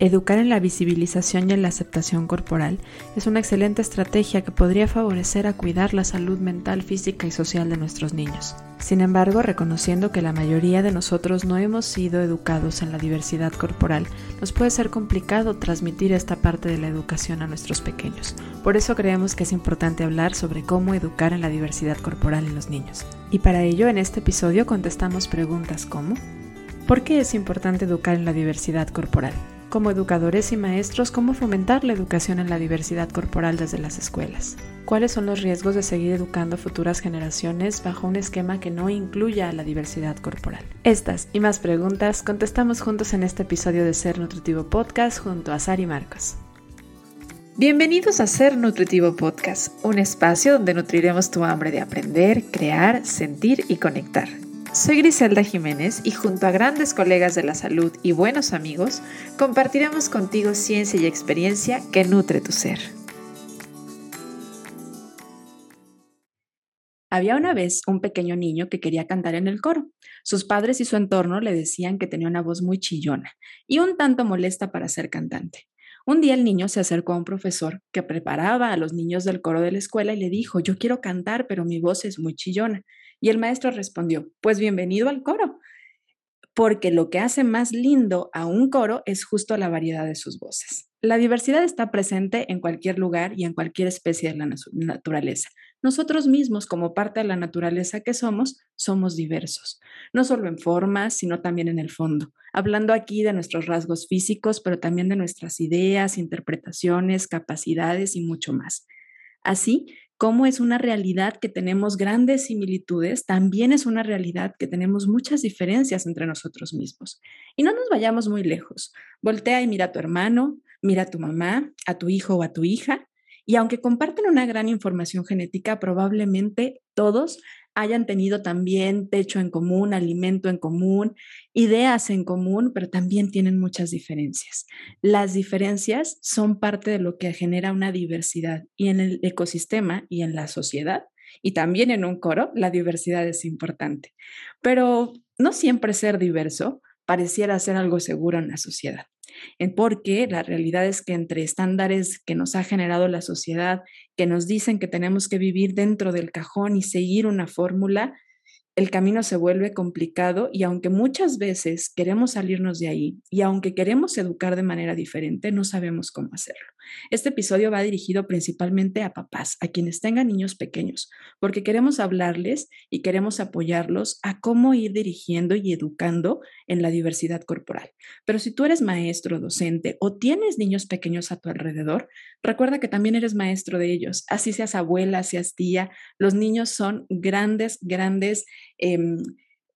Educar en la visibilización y en la aceptación corporal es una excelente estrategia que podría favorecer a cuidar la salud mental, física y social de nuestros niños. Sin embargo, reconociendo que la mayoría de nosotros no hemos sido educados en la diversidad corporal, nos puede ser complicado transmitir esta parte de la educación a nuestros pequeños. Por eso creemos que es importante hablar sobre cómo educar en la diversidad corporal en los niños. Y para ello, en este episodio contestamos preguntas como ¿Por qué es importante educar en la diversidad corporal? Como educadores y maestros cómo fomentar la educación en la diversidad corporal desde las escuelas. ¿Cuáles son los riesgos de seguir educando futuras generaciones bajo un esquema que no incluya a la diversidad corporal? Estas y más preguntas contestamos juntos en este episodio de Ser Nutritivo Podcast junto a Sari Marcos. Bienvenidos a Ser Nutritivo Podcast, un espacio donde nutriremos tu hambre de aprender, crear, sentir y conectar. Soy Griselda Jiménez y junto a grandes colegas de la salud y buenos amigos, compartiremos contigo ciencia y experiencia que nutre tu ser. Había una vez un pequeño niño que quería cantar en el coro. Sus padres y su entorno le decían que tenía una voz muy chillona y un tanto molesta para ser cantante. Un día el niño se acercó a un profesor que preparaba a los niños del coro de la escuela y le dijo, yo quiero cantar, pero mi voz es muy chillona. Y el maestro respondió, pues bienvenido al coro, porque lo que hace más lindo a un coro es justo la variedad de sus voces. La diversidad está presente en cualquier lugar y en cualquier especie de la naturaleza. Nosotros mismos, como parte de la naturaleza que somos, somos diversos, no solo en formas, sino también en el fondo. Hablando aquí de nuestros rasgos físicos, pero también de nuestras ideas, interpretaciones, capacidades y mucho más. Así, cómo es una realidad que tenemos grandes similitudes, también es una realidad que tenemos muchas diferencias entre nosotros mismos. Y no nos vayamos muy lejos. Voltea y mira a tu hermano, mira a tu mamá, a tu hijo o a tu hija, y aunque comparten una gran información genética, probablemente todos hayan tenido también techo en común, alimento en común, ideas en común, pero también tienen muchas diferencias. Las diferencias son parte de lo que genera una diversidad y en el ecosistema y en la sociedad y también en un coro, la diversidad es importante. Pero no siempre ser diverso pareciera ser algo seguro en la sociedad porque la realidad es que entre estándares que nos ha generado la sociedad, que nos dicen que tenemos que vivir dentro del cajón y seguir una fórmula, el camino se vuelve complicado y aunque muchas veces queremos salirnos de ahí y aunque queremos educar de manera diferente, no sabemos cómo hacerlo. Este episodio va dirigido principalmente a papás, a quienes tengan niños pequeños, porque queremos hablarles y queremos apoyarlos a cómo ir dirigiendo y educando en la diversidad corporal. Pero si tú eres maestro, docente o tienes niños pequeños a tu alrededor, recuerda que también eres maestro de ellos. Así seas abuela, seas tía, los niños son grandes, grandes. Em,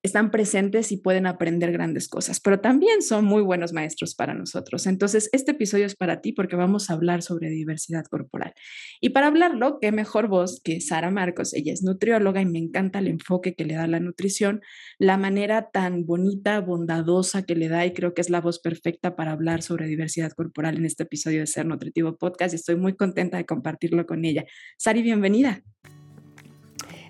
están presentes y pueden aprender grandes cosas, pero también son muy buenos maestros para nosotros. Entonces, este episodio es para ti porque vamos a hablar sobre diversidad corporal. Y para hablarlo, qué mejor voz que Sara Marcos. Ella es nutrióloga y me encanta el enfoque que le da la nutrición, la manera tan bonita, bondadosa que le da y creo que es la voz perfecta para hablar sobre diversidad corporal en este episodio de Ser Nutritivo Podcast estoy muy contenta de compartirlo con ella. Sari, bienvenida.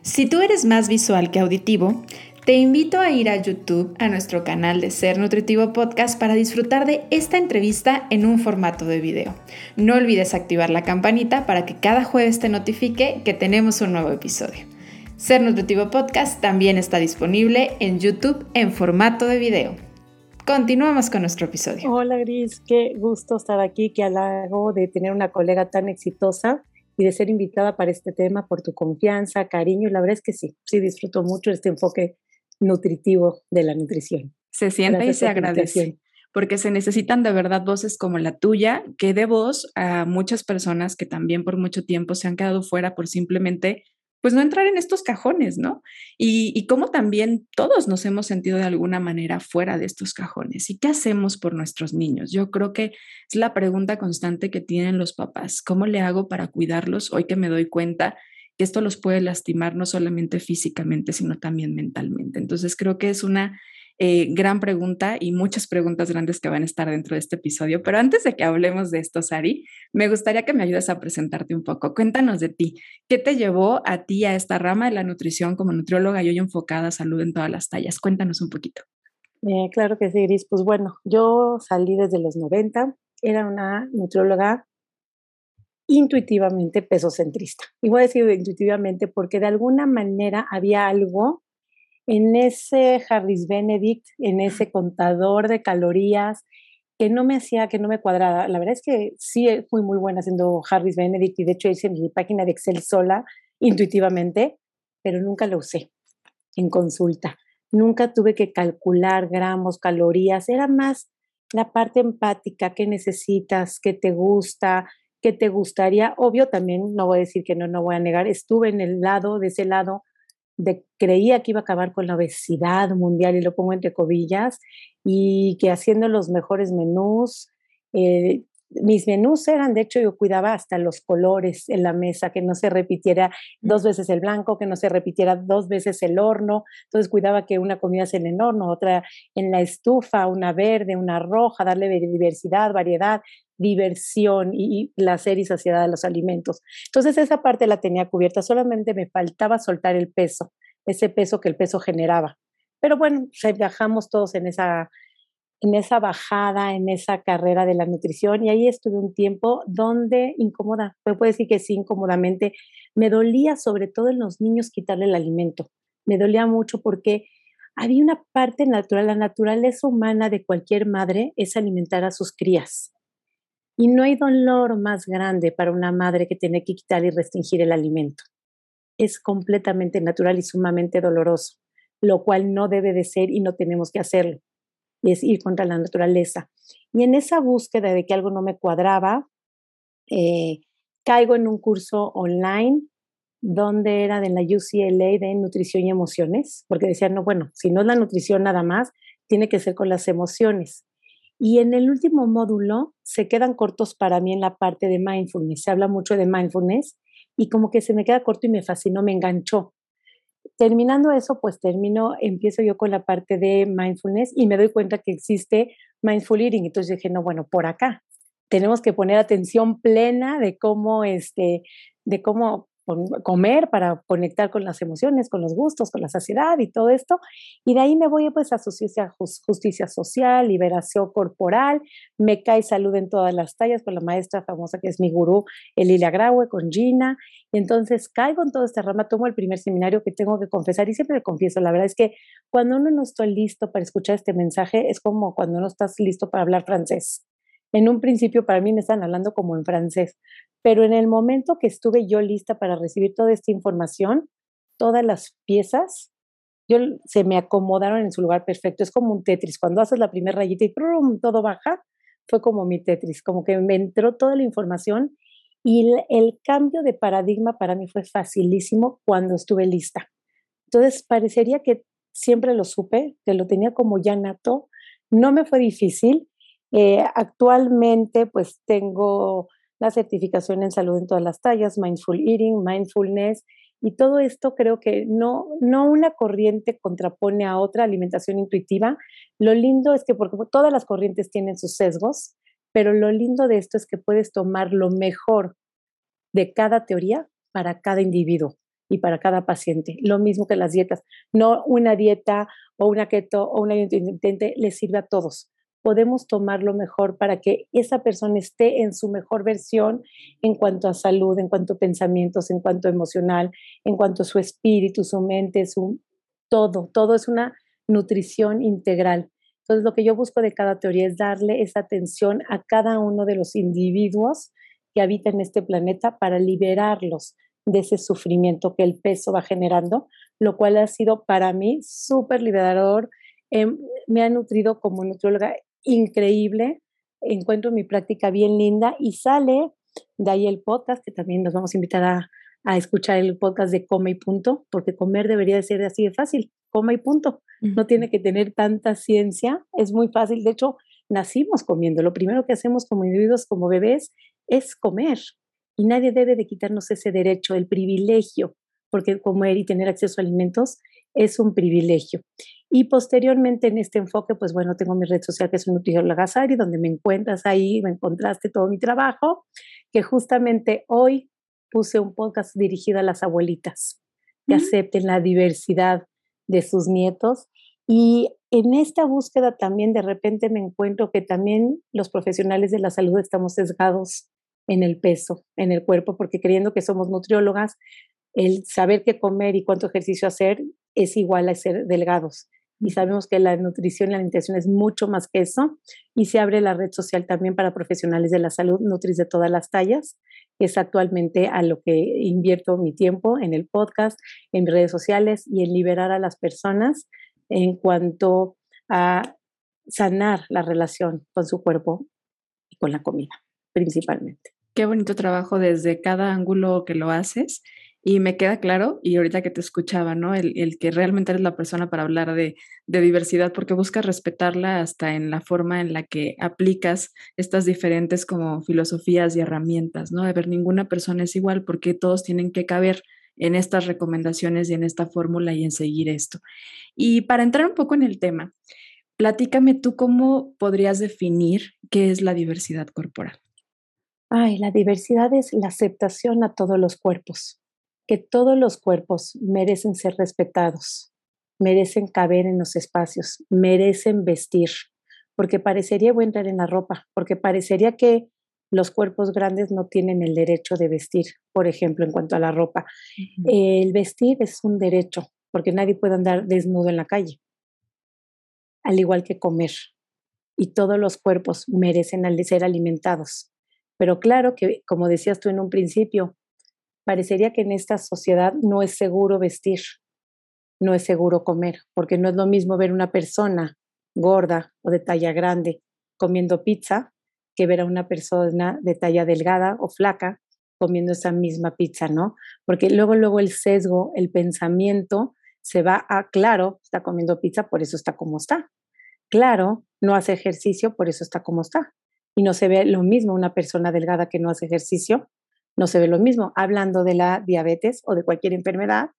Si tú eres más visual que auditivo, te invito a ir a YouTube, a nuestro canal de Ser Nutritivo Podcast, para disfrutar de esta entrevista en un formato de video. No olvides activar la campanita para que cada jueves te notifique que tenemos un nuevo episodio. Ser Nutritivo Podcast también está disponible en YouTube en formato de video. Continuamos con nuestro episodio. Hola Gris, qué gusto estar aquí, qué halago de tener una colega tan exitosa y de ser invitada para este tema por tu confianza, cariño. Y la verdad es que sí, sí disfruto mucho este enfoque nutritivo de la nutrición. Se siente y se agradece porque se necesitan de verdad voces como la tuya, que dé voz a muchas personas que también por mucho tiempo se han quedado fuera por simplemente, pues no entrar en estos cajones, ¿no? Y, y cómo también todos nos hemos sentido de alguna manera fuera de estos cajones. ¿Y qué hacemos por nuestros niños? Yo creo que es la pregunta constante que tienen los papás. ¿Cómo le hago para cuidarlos hoy que me doy cuenta que esto los puede lastimar no solamente físicamente, sino también mentalmente. Entonces creo que es una eh, gran pregunta y muchas preguntas grandes que van a estar dentro de este episodio. Pero antes de que hablemos de esto, Sari, me gustaría que me ayudes a presentarte un poco. Cuéntanos de ti. ¿Qué te llevó a ti a esta rama de la nutrición como nutrióloga y hoy enfocada a salud en todas las tallas? Cuéntanos un poquito. Eh, claro que sí, Gris. Pues bueno, yo salí desde los 90, era una nutrióloga intuitivamente pesocentrista. Y voy a decir intuitivamente porque de alguna manera había algo en ese Harris Benedict, en ese contador de calorías, que no me hacía, que no me cuadraba. La verdad es que sí fui muy buena haciendo Harris Benedict y de hecho hice mi página de Excel sola, intuitivamente, pero nunca lo usé en consulta. Nunca tuve que calcular gramos, calorías, era más la parte empática, qué necesitas, qué te gusta, qué te gustaría. Obvio, también no voy a decir que no, no voy a negar, estuve en el lado, de ese lado, de creía que iba a acabar con la obesidad mundial, y lo pongo entre cobillas, y que haciendo los mejores menús, eh, mis menús eran, de hecho, yo cuidaba hasta los colores en la mesa, que no se repitiera dos veces el blanco, que no se repitiera dos veces el horno. Entonces cuidaba que una comida sea en el horno, otra en la estufa, una verde, una roja, darle diversidad, variedad, diversión y placer y saciedad de los alimentos. Entonces esa parte la tenía cubierta, solamente me faltaba soltar el peso, ese peso que el peso generaba. Pero bueno, viajamos todos en esa en esa bajada, en esa carrera de la nutrición y ahí estuve un tiempo donde incómoda, puedo decir que sí, incómodamente, me dolía sobre todo en los niños quitarle el alimento, me dolía mucho porque había una parte natural, la naturaleza humana de cualquier madre es alimentar a sus crías. Y no hay dolor más grande para una madre que tener que quitar y restringir el alimento. Es completamente natural y sumamente doloroso, lo cual no debe de ser y no tenemos que hacerlo y es ir contra la naturaleza. Y en esa búsqueda de que algo no me cuadraba, eh, caigo en un curso online donde era de la UCLA de nutrición y emociones, porque decían, no, bueno, si no es la nutrición nada más, tiene que ser con las emociones. Y en el último módulo se quedan cortos para mí en la parte de mindfulness. Se habla mucho de mindfulness y como que se me queda corto y me fascinó, me enganchó. Terminando eso, pues termino, empiezo yo con la parte de mindfulness y me doy cuenta que existe mindful eating. Entonces dije, no, bueno, por acá. Tenemos que poner atención plena de cómo, este, de cómo comer para conectar con las emociones, con los gustos, con la saciedad y todo esto. Y de ahí me voy pues a justicia, justicia social, liberación corporal, me cae salud en todas las tallas con la maestra famosa que es mi gurú, Elilia Graue, con Gina. Y entonces caigo en todo este rama, tomo el primer seminario que tengo que confesar y siempre me confieso, la verdad es que cuando uno no está listo para escuchar este mensaje es como cuando no estás listo para hablar francés. En un principio para mí me están hablando como en francés, pero en el momento que estuve yo lista para recibir toda esta información, todas las piezas yo, se me acomodaron en su lugar perfecto. Es como un Tetris. Cuando haces la primera rayita y todo baja, fue como mi Tetris, como que me entró toda la información y el, el cambio de paradigma para mí fue facilísimo cuando estuve lista. Entonces, parecería que siempre lo supe, que lo tenía como ya nato. No me fue difícil. Eh, actualmente, pues tengo la certificación en salud en todas las tallas, mindful eating, mindfulness, y todo esto creo que no, no una corriente contrapone a otra alimentación intuitiva. Lo lindo es que, porque todas las corrientes tienen sus sesgos, pero lo lindo de esto es que puedes tomar lo mejor de cada teoría para cada individuo y para cada paciente. Lo mismo que las dietas. No una dieta o una keto o una intermitente le sirve a todos podemos tomar lo mejor para que esa persona esté en su mejor versión en cuanto a salud, en cuanto a pensamientos, en cuanto a emocional, en cuanto a su espíritu, su mente, su todo, todo es una nutrición integral. Entonces, lo que yo busco de cada teoría es darle esa atención a cada uno de los individuos que habitan este planeta para liberarlos de ese sufrimiento que el peso va generando, lo cual ha sido para mí súper liberador. Em, me ha nutrido como nutrióloga increíble, encuentro mi práctica bien linda y sale de ahí el podcast, que también nos vamos a invitar a, escuchar el podcast de Come y Punto, porque comer debería de ser así de fácil, come y punto. No tiene que tener tanta ciencia, es muy fácil. De hecho, nacimos comiendo. Lo primero que hacemos como individuos, como bebés, es comer. Y nadie debe de quitarnos ese derecho, el privilegio, porque comer y tener acceso a alimentos es un privilegio. Y posteriormente en este enfoque, pues bueno, tengo mi red social que es Nutrióloga Gazari, donde me encuentras ahí, me encontraste todo mi trabajo, que justamente hoy puse un podcast dirigido a las abuelitas que acepten la diversidad de sus nietos. Y en esta búsqueda también de repente me encuentro que también los profesionales de la salud estamos sesgados en el peso, en el cuerpo, porque creyendo que somos nutriólogas, el saber qué comer y cuánto ejercicio hacer es igual a ser delgados. Y sabemos que la nutrición y la alimentación es mucho más que eso. Y se abre la red social también para profesionales de la salud, Nutris de todas las tallas, es actualmente a lo que invierto mi tiempo en el podcast, en redes sociales y en liberar a las personas en cuanto a sanar la relación con su cuerpo y con la comida, principalmente. Qué bonito trabajo desde cada ángulo que lo haces. Y me queda claro, y ahorita que te escuchaba, ¿no? El, el que realmente eres la persona para hablar de, de, diversidad, porque buscas respetarla hasta en la forma en la que aplicas estas diferentes como filosofías y herramientas, ¿no? De ver ninguna persona es igual, porque todos tienen que caber en estas recomendaciones y en esta fórmula y en seguir esto. Y para entrar un poco en el tema, platícame tú cómo podrías definir qué es la diversidad corporal. Ay, la diversidad es la aceptación a todos los cuerpos, que todos los cuerpos merecen ser respetados, merecen caber en los espacios, merecen vestir, porque parecería, voy a entrar en la ropa, porque parecería que los cuerpos grandes no tienen el derecho de vestir, por ejemplo, en cuanto a la ropa. El vestir es un derecho, porque nadie puede andar desnudo en la calle, al igual que comer. Y todos los cuerpos merecen ser alimentados. Pero claro que, como decías tú en un principio, parecería que en esta sociedad no es seguro vestir, no es seguro comer, porque no es lo mismo ver una persona gorda o de talla grande comiendo pizza que ver a una persona de talla delgada o flaca comiendo esa misma pizza, ¿no? Porque luego, luego el sesgo, el pensamiento se va a, claro, está comiendo pizza, por eso está como está. Claro, no hace ejercicio, por eso está como está y no se ve lo mismo una persona delgada que no hace ejercicio, no se ve lo mismo. Hablando de la diabetes o de cualquier enfermedad,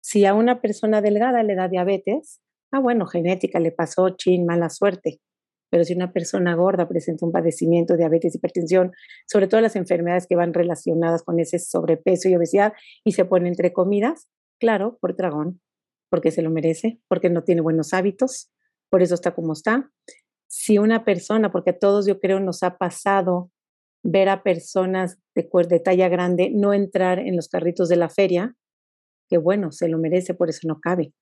si a una persona delgada le da diabetes, ah, bueno, genética le pasó, chin, mala suerte. Pero si una persona gorda presenta un padecimiento, diabetes, hipertensión, sobre todo las enfermedades que van relacionadas con ese sobrepeso y obesidad y se pone entre comidas, claro, por dragón, porque se lo merece, porque no tiene buenos hábitos, por eso está como está si una persona, porque a todos yo creo nos ha pasado ver a personas de, de talla grande no entrar en los carritos de la feria, que bueno, se lo merece, por eso no cabe.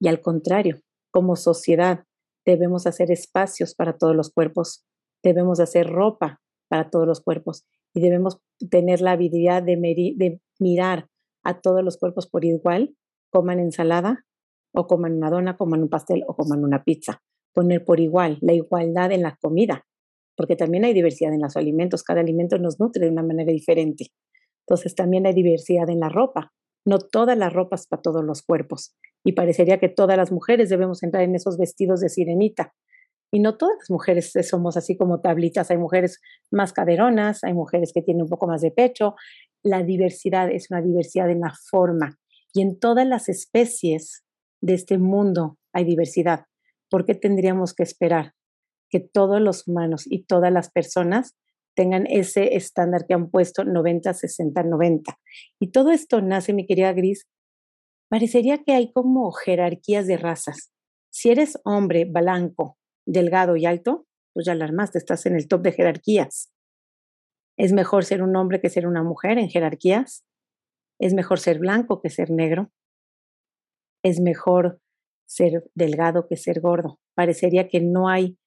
Y al contrario, como sociedad debemos hacer espacios para todos los cuerpos, debemos hacer ropa para todos los cuerpos y debemos tener la habilidad de, de mirar a todos los cuerpos por igual, coman ensalada o coman una dona, coman un pastel o coman una pizza poner por igual, la igualdad en la comida, porque también hay diversidad en los alimentos, cada alimento nos nutre de una manera diferente. Entonces también hay diversidad en la ropa, no todas las ropas para todos los cuerpos. Y parecería que todas las mujeres debemos entrar en esos vestidos de sirenita. Y no todas las mujeres somos así como tablitas, hay mujeres más caderonas, hay mujeres que tienen un poco más de pecho. La diversidad es una diversidad en la forma. Y en todas las especies de este mundo hay diversidad. ¿por qué tendríamos que esperar que todos los humanos y todas las personas tengan ese estándar que han puesto 90, 60, 90? Y todo esto nace, mi querida Gris, parecería que hay como jerarquías de razas. Si eres hombre blanco, delgado y alto, pues ya alarmaste, estás en el top de jerarquías. Es mejor ser un hombre que ser una mujer en jerarquías. Es mejor ser blanco que ser negro. Es mejor ser delgado que ser gordo. Parecería que no hay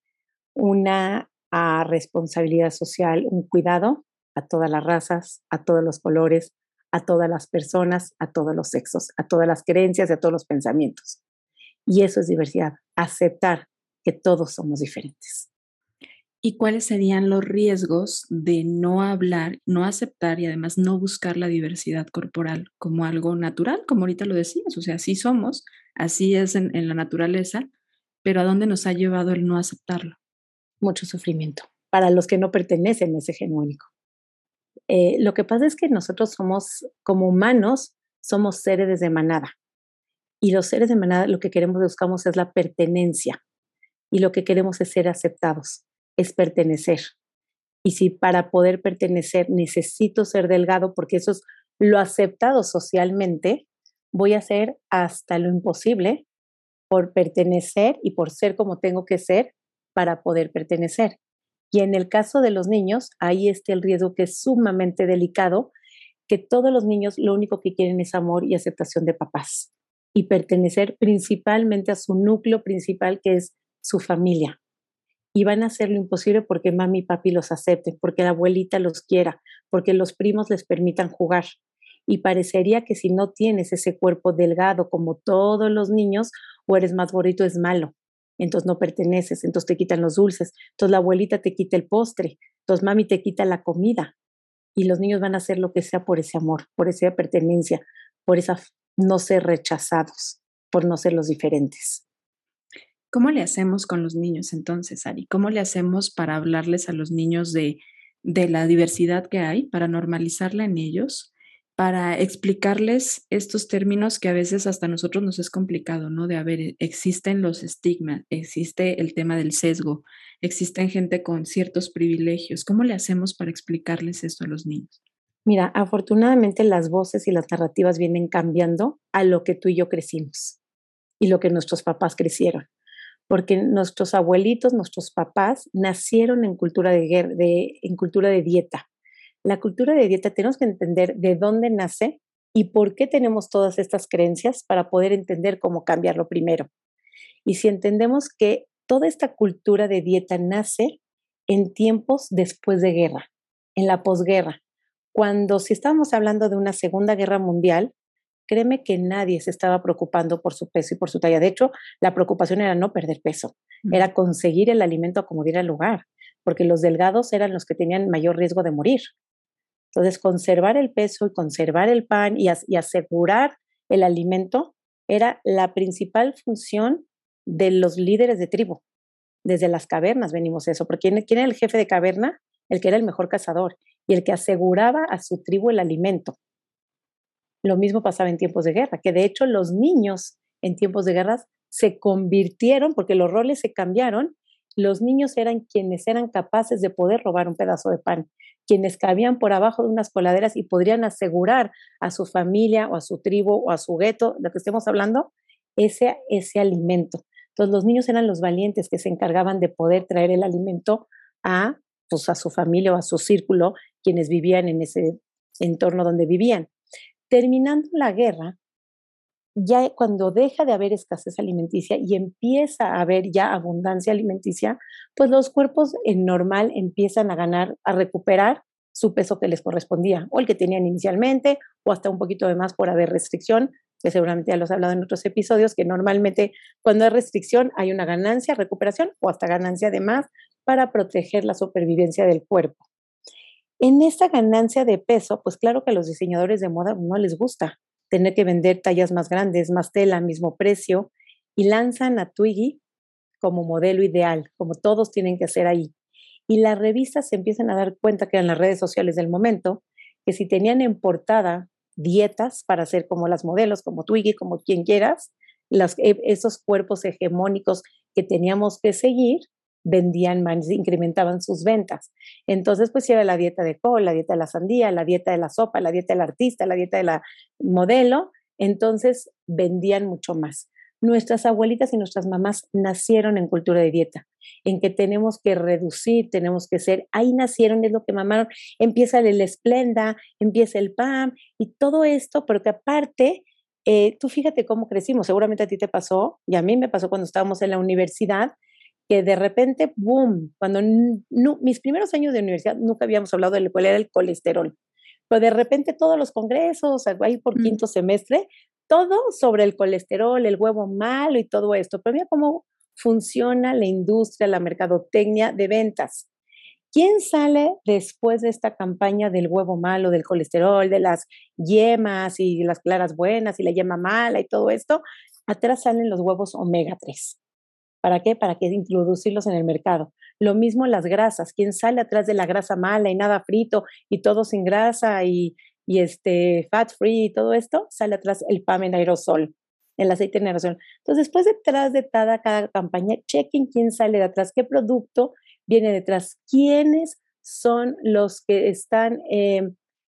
una ah, responsabilidad social, un cuidado a todas las razas, a todos los colores, a todas las personas, a todos los sexos, a todas las creencias, a todos los pensamientos. Y eso es diversidad, aceptar que todos somos diferentes. ¿Y cuáles serían los riesgos de no hablar, no aceptar y además no buscar la diversidad corporal como algo natural, como ahorita lo decías? O sea, así somos, así es en, la naturaleza, pero ¿a dónde nos ha llevado el no aceptarlo? Mucho sufrimiento para los que no pertenecen a ese gen único. Eh, lo que pasa es que nosotros somos, como humanos, somos seres de manada. Y los seres de manada lo que queremos, buscamos es la pertenencia. Y lo que queremos es ser aceptados es pertenecer. Y si para poder pertenecer necesito ser delgado, porque eso es lo aceptado socialmente, voy a hacer hasta lo imposible por pertenecer y por ser como tengo que ser para poder pertenecer. Y en el caso de los niños, ahí está el riesgo que es sumamente delicado, que todos los niños lo único que quieren es amor y aceptación de papás y pertenecer principalmente a su núcleo principal que es su familia. Y van a hacer lo imposible porque mami y papi los acepten, porque la abuelita los quiera, porque los primos les permitan jugar. Y parecería que si no tienes ese cuerpo delgado como todos los niños, o eres más gordito, es malo. Entonces no perteneces, entonces te quitan los dulces, entonces la abuelita te quita el postre, entonces mami te quita la comida. Y los niños van a hacer lo que sea por ese amor, por esa pertenencia, por esa no ser rechazados, por no ser los diferentes. ¿Cómo le hacemos con los niños entonces, Ari? ¿Cómo le hacemos para hablarles a los niños de, de la diversidad que hay, para normalizarla en ellos? Para explicarles estos términos que a veces hasta nosotros nos es complicado, ¿no? De, a ver, existen los estigmas, existe el tema del sesgo, existen gente con ciertos privilegios. ¿Cómo le hacemos para explicarles esto a los niños? Mira, afortunadamente las voces y las narrativas vienen cambiando a lo que tú y yo crecimos y lo que nuestros papás crecieron. Porque nuestros abuelitos, nuestros papás nacieron en cultura de, en cultura de dieta la cultura de dieta tenemos que entender de dónde nace y por qué tenemos todas estas creencias para poder entender cómo cambiarlo primero. Y si entendemos que toda esta cultura de dieta nace en tiempos después de guerra, en la posguerra, cuando si estábamos hablando de una segunda guerra mundial, créeme que nadie se estaba preocupando por su peso y por su talla. De hecho, la preocupación era no perder peso, era conseguir el alimento como diera lugar, porque los delgados eran los que tenían mayor riesgo de morir. Entonces, conservar el peso y conservar el pan y, asegurar el alimento era la principal función de los líderes de tribu. Desde las cavernas venimos eso, porque ¿quién, era el jefe de caverna? El que era el mejor cazador y el que aseguraba a su tribu el alimento. Lo mismo pasaba en tiempos de guerra, que de hecho los niños en tiempos de guerra se convirtieron, porque los roles se cambiaron, los niños eran quienes eran capaces de poder robar un pedazo de pan quienes cabían por abajo de unas coladeras y podrían asegurar a su familia o a su tribu o a su gueto, de lo que estemos hablando, ese, ese alimento. Entonces los niños eran los valientes que se encargaban de poder traer el alimento a, pues, a su familia o a su círculo, quienes vivían en ese entorno donde vivían. Terminando la guerra, ya cuando deja de haber escasez alimenticia y empieza a haber ya abundancia alimenticia, pues los cuerpos en normal empiezan a ganar, a recuperar su peso que les correspondía, o el que tenían inicialmente, o hasta un poquito de más por haber restricción, que seguramente ya los he hablado en otros episodios, que normalmente cuando hay restricción hay una ganancia, recuperación o hasta ganancia de más para proteger la supervivencia del cuerpo. En esta ganancia de peso, pues claro que a los diseñadores de moda no les gusta, tener que vender tallas más grandes, más tela, mismo precio, y lanzan a Twiggy como modelo ideal, como todos tienen que hacer ahí. Y las revistas se empiezan a dar cuenta que en las redes sociales del momento, que si tenían en portada dietas para hacer como las modelos, como Twiggy, como quien quieras, e, esos cuerpos hegemónicos que teníamos que seguir, vendían más, incrementaban sus ventas. Entonces, pues era la dieta de col, la dieta de la sandía, la dieta de la sopa, la dieta del artista, la dieta de la modelo, entonces vendían mucho más. Nuestras abuelitas y nuestras mamás nacieron en cultura de dieta, en que tenemos que reducir, tenemos que ser, ahí nacieron, es lo que mamaron, empieza el esplenda, empieza el PAM y todo esto, pero que aparte, eh, tú fíjate cómo crecimos, seguramente a ti te pasó y a mí me pasó cuando estábamos en la universidad, que de repente, boom, cuando mis primeros años de universidad nunca habíamos hablado de cuál era el colesterol, pero de repente todos los congresos, ahí por mm. quinto semestre, todo sobre el colesterol, el huevo malo y todo esto. Pero mira cómo funciona la industria, la mercadotecnia de ventas. ¿Quién sale después de esta campaña del huevo malo, del colesterol, de las yemas y las claras buenas y la yema mala y todo esto? Atrás salen los huevos omega 3. ¿Para qué? Para que introducirlos en el mercado. Lo mismo las grasas. ¿Quién sale atrás de la grasa mala y nada frito y todo sin grasa y, y este fat free y todo esto? Sale atrás el PAM en aerosol, el aceite en aerosol. Entonces, después detrás de cada, cada campaña, chequen quién sale de atrás, qué producto viene detrás, quiénes son los que están, eh,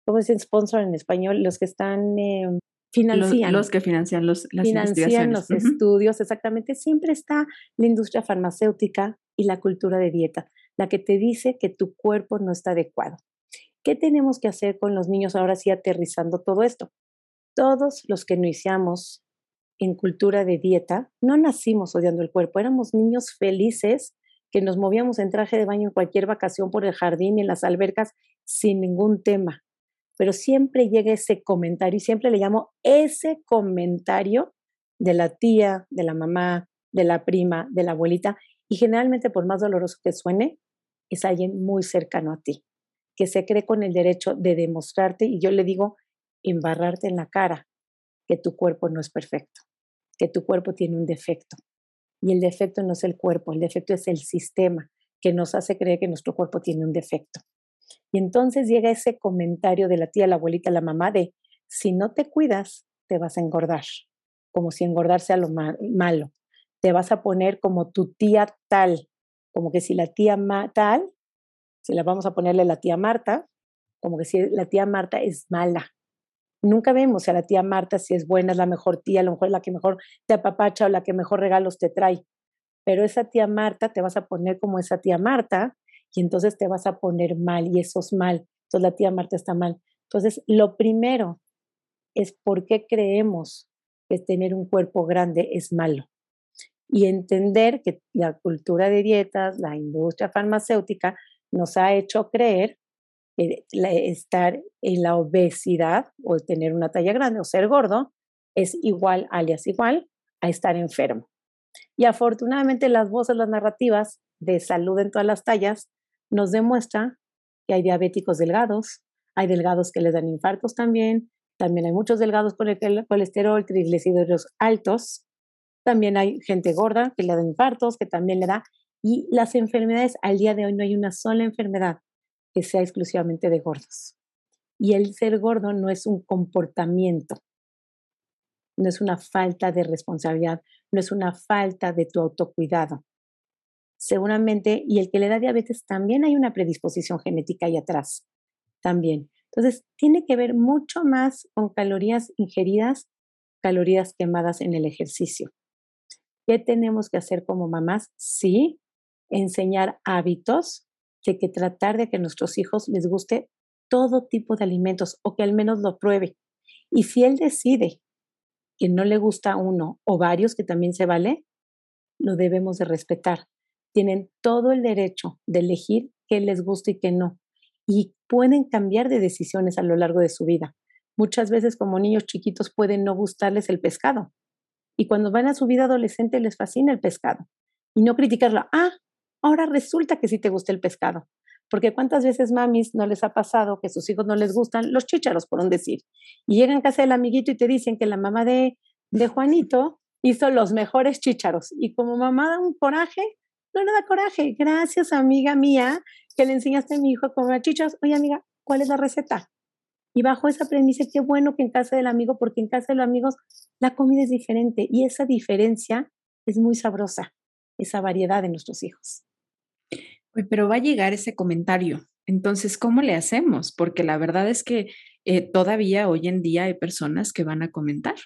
¿cómo dicen sponsor en español? Los que están... Eh, financian. Los, que financian los, las financian los estudios, exactamente. Siempre está la industria farmacéutica y la cultura de dieta, la que te dice que tu cuerpo no está adecuado. ¿Qué tenemos que hacer con los niños ahora sí aterrizando todo esto? Todos los que iniciamos en cultura de dieta, no nacimos odiando el cuerpo, éramos niños felices que nos movíamos en traje de baño en cualquier vacación por el jardín y en las albercas sin ningún tema pero siempre llega ese comentario y siempre le llamo ese comentario de la tía, de la mamá, de la prima, de la abuelita, y generalmente por más doloroso que suene, es alguien muy cercano a ti, que se cree con el derecho de demostrarte, y yo le digo, embarrarte en la cara, que tu cuerpo no es perfecto, que tu cuerpo tiene un defecto. Y el defecto no es el cuerpo, el defecto es el sistema que nos hace creer que nuestro cuerpo tiene un defecto. Y entonces llega ese comentario de la tía, la abuelita, la mamá de, si no te cuidas, te vas a engordar, como si engordar sea lo malo. Te vas a poner como tu tía tal, como que si la tía tal, si la vamos a ponerle la tía Marta, como que si la tía Marta es mala. Nunca vemos a la tía Marta si es buena, es la mejor tía, a lo mejor es la que mejor te apapacha o la que mejor regalos te trae. Pero esa tía Marta te vas a poner como esa tía Marta y entonces te vas a poner mal y eso es mal. Entonces la tía Marta está mal. Entonces, lo primero es por qué creemos que tener un cuerpo grande es malo. Y entender que la cultura de dietas, la industria farmacéutica nos ha hecho creer que estar en la obesidad o tener una talla grande o ser gordo es igual, alias igual, a estar enfermo. Y afortunadamente las voces, las narrativas de salud en todas las tallas nos demuestra que hay diabéticos delgados, hay delgados que les dan infartos también, también hay muchos delgados con el colesterol, triglicéridos altos, también hay gente gorda que le da infartos, que también le da, y las enfermedades, al día de hoy no hay una sola enfermedad que sea exclusivamente de gordos. Y el ser gordo no es un comportamiento, no es una falta de responsabilidad, no es una falta de tu autocuidado seguramente, y el que le da diabetes también hay una predisposición genética ahí atrás, también. Entonces, tiene que ver mucho más con calorías ingeridas, calorías quemadas en el ejercicio. ¿Qué tenemos que hacer como mamás? Sí, enseñar hábitos de que tratar de que a nuestros hijos les guste todo tipo de alimentos o que al menos lo pruebe. Y si él decide que no le gusta uno o varios, que también se vale, lo debemos de respetar tienen todo el derecho de elegir qué les gusta y qué no. Y pueden cambiar de decisiones a lo largo de su vida. Muchas veces como niños chiquitos pueden no gustarles el pescado. Y cuando van a su vida adolescente les fascina el pescado. Y no criticarlo. Ah, ahora resulta que sí te gusta el pescado. Porque cuántas veces mamis no les ha pasado que sus hijos no les gustan los chícharos, por un decir. Y llegan a casa del amiguito y te dicen que la mamá de, de Juanito hizo los mejores chícharos. Y como mamá da un coraje, no le da coraje. Gracias, amiga mía, que le enseñaste a mi hijo a comer chichas. Oye, amiga, ¿cuál es la receta? Y bajo esa premisa, qué bueno que en casa del amigo, porque en casa de los amigos la comida es diferente y esa diferencia es muy sabrosa, esa variedad de nuestros hijos. Pero va a llegar ese comentario. Entonces, ¿cómo le hacemos? Porque la verdad es que eh, todavía hoy en día hay personas que van a comentar.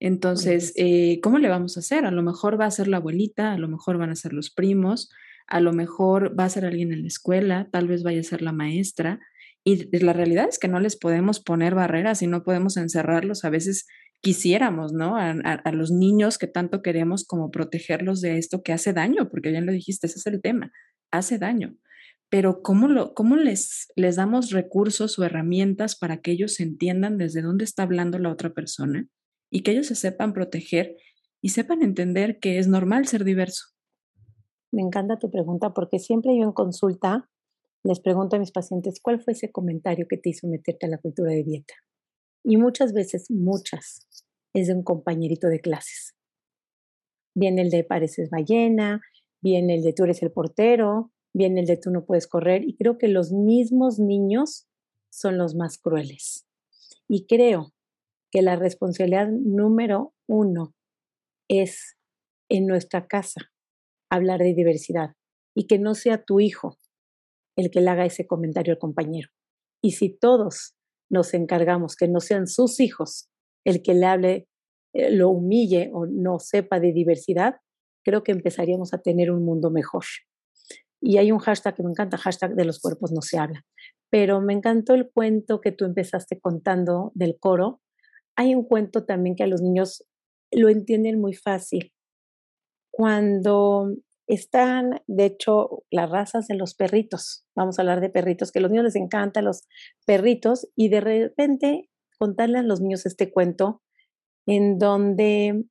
Entonces, eh, ¿cómo le vamos a hacer? A lo mejor va a ser la abuelita, a lo mejor van a ser los primos, a lo mejor va a ser alguien en la escuela, tal vez vaya a ser la maestra. Y la realidad es que no les podemos poner barreras y no podemos encerrarlos. A veces quisiéramos, ¿no? A, los niños que tanto queremos como protegerlos de esto que hace daño, porque bien lo dijiste, ese es el tema, hace daño. Pero ¿cómo, lo, cómo les, les damos recursos o herramientas para que ellos entiendan desde dónde está hablando la otra persona? Y que ellos se sepan proteger y sepan entender que es normal ser diverso. Me encanta tu pregunta porque siempre yo en consulta les pregunto a mis pacientes cuál fue ese comentario que te hizo meterte a la cultura de dieta. Y muchas veces, muchas, es de un compañerito de clases. Viene el de pareces ballena, viene el de tú eres el portero, viene el de tú no puedes correr. Y creo que los mismos niños son los más crueles. Y creo que la responsabilidad número uno es en nuestra casa hablar de diversidad y que no sea tu hijo el que le haga ese comentario al compañero. Y si todos nos encargamos que no sean sus hijos el que le hable eh, lo humille o no sepa de diversidad, creo que empezaríamos a tener un mundo mejor. Y hay un hashtag que me encanta, hashtag de los cuerpos no se habla. Pero me encantó el cuento que tú empezaste contando del coro. Hay un cuento también que a los niños lo entienden muy fácil. Cuando están, de hecho, las razas de los perritos, vamos a hablar de perritos, que a los niños les encantan los perritos, y de repente contarle a los niños este cuento en donde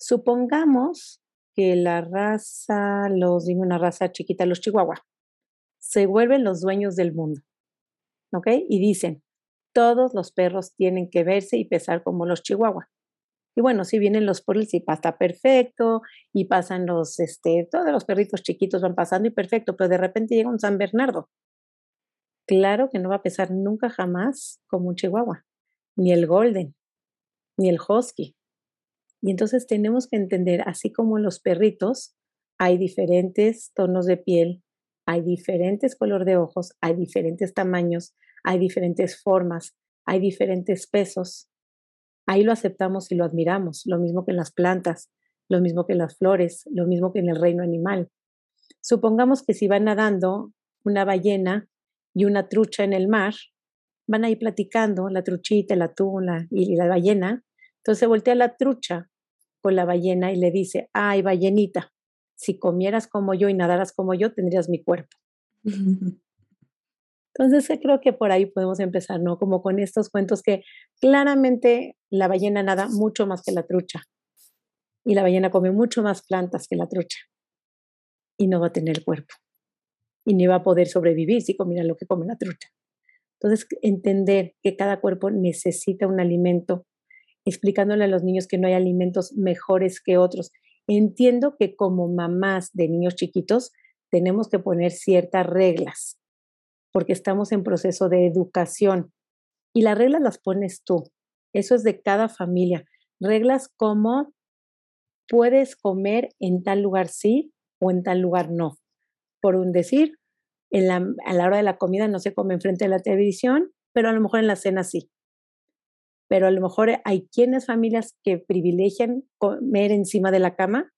supongamos que la raza, los, dime una raza chiquita, los chihuahua, se vuelven los dueños del mundo, ¿ok? Y dicen, todos los perros tienen que verse y pesar como los chihuahua. Y bueno, si vienen los polis y pasa perfecto, y pasan los, este, todos los perritos chiquitos van pasando y perfecto, pero de repente llega un San Bernardo. Claro que no va a pesar nunca jamás como un chihuahua, ni el golden, ni el husky. Y entonces tenemos que entender, así como los perritos, hay diferentes tonos de piel, hay diferentes color de ojos, hay diferentes tamaños, hay diferentes formas, hay diferentes pesos. Ahí lo aceptamos y lo admiramos, lo mismo que en las plantas, lo mismo que en las flores, lo mismo que en el reino animal. Supongamos que si van nadando una ballena y una trucha en el mar, van a ir platicando, la truchita, el atún y la ballena. Entonces voltea la trucha con la ballena y le dice, ay, ballenita, si comieras como yo y nadaras como yo, tendrías mi cuerpo. Entonces creo que por ahí podemos empezar, ¿no? Como con estos cuentos que claramente la ballena nada mucho más que la trucha y la ballena come mucho más plantas que la trucha y no va a tener cuerpo y ni va a poder sobrevivir si comiera lo que come la trucha. Entonces, entender que cada cuerpo necesita un alimento, explicándole a los niños que no hay alimentos mejores que otros. Entiendo que como mamás de niños chiquitos tenemos que poner ciertas reglas porque estamos en proceso de educación y las reglas las pones tú. Eso es de cada familia. Reglas como puedes comer en tal lugar sí o en tal lugar no. Por un decir, en la, a la hora de la comida no se come enfrente de la televisión, pero a lo mejor en la cena sí. Pero a lo mejor hay quienes familias que privilegian comer encima de la cama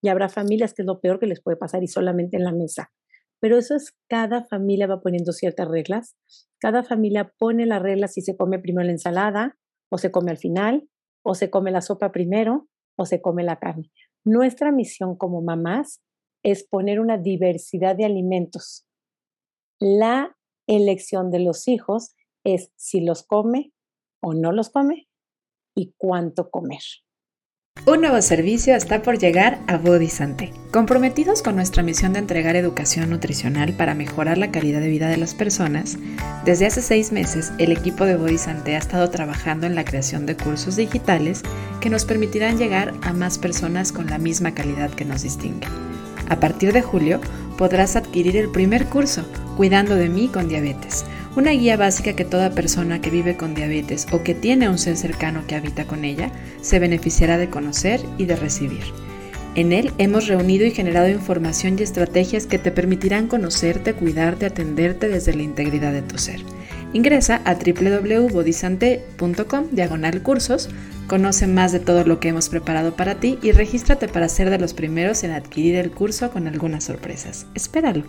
y habrá familias que es lo peor que les puede pasar y solamente en la mesa. Pero eso es cada familia va poniendo ciertas reglas. Cada familia pone las reglas si se come primero la ensalada, o se come al final, o se come la sopa primero, o se come la carne. Nuestra misión como mamás es poner una diversidad de alimentos. La elección de los hijos es si los come o no los come y cuánto comer. Un nuevo servicio está por llegar a Bodisante. Comprometidos con nuestra misión de entregar educación nutricional para mejorar la calidad de vida de las personas, desde hace seis meses el equipo de Bodisante ha estado trabajando en la creación de cursos digitales que nos permitirán llegar a más personas con la misma calidad que nos distingue. A partir de julio podrás adquirir el primer curso, Cuidando de mí con diabetes una guía básica que toda persona que vive con diabetes o que tiene un ser cercano que habita con ella se beneficiará de conocer y de recibir. En él hemos reunido y generado información y estrategias que te permitirán conocerte, cuidarte, atenderte desde la integridad de tu ser. Ingresa a www.bodisante.com diagonal cursos, conoce más de todo lo que hemos preparado para ti y regístrate para ser de los primeros en adquirir el curso con algunas sorpresas. Espéralo.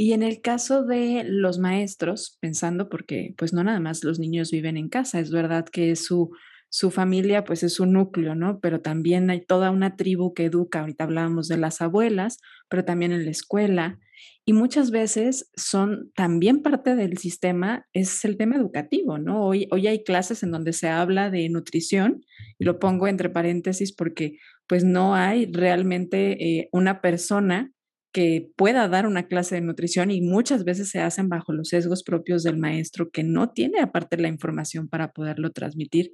Y en el caso de los maestros, pensando porque pues no nada más los niños viven en casa, es verdad que su, su familia pues es su núcleo, ¿no? Pero también hay toda una tribu que educa, ahorita hablábamos de las abuelas, pero también en la escuela. Y muchas veces son también parte del sistema, es el tema educativo, ¿no? Hoy, hoy hay clases en donde se habla de nutrición, y lo pongo entre paréntesis porque pues no hay realmente eh, una persona que pueda dar una clase de nutrición y muchas veces se hacen bajo los sesgos propios del maestro que no tiene aparte la información para poderlo transmitir.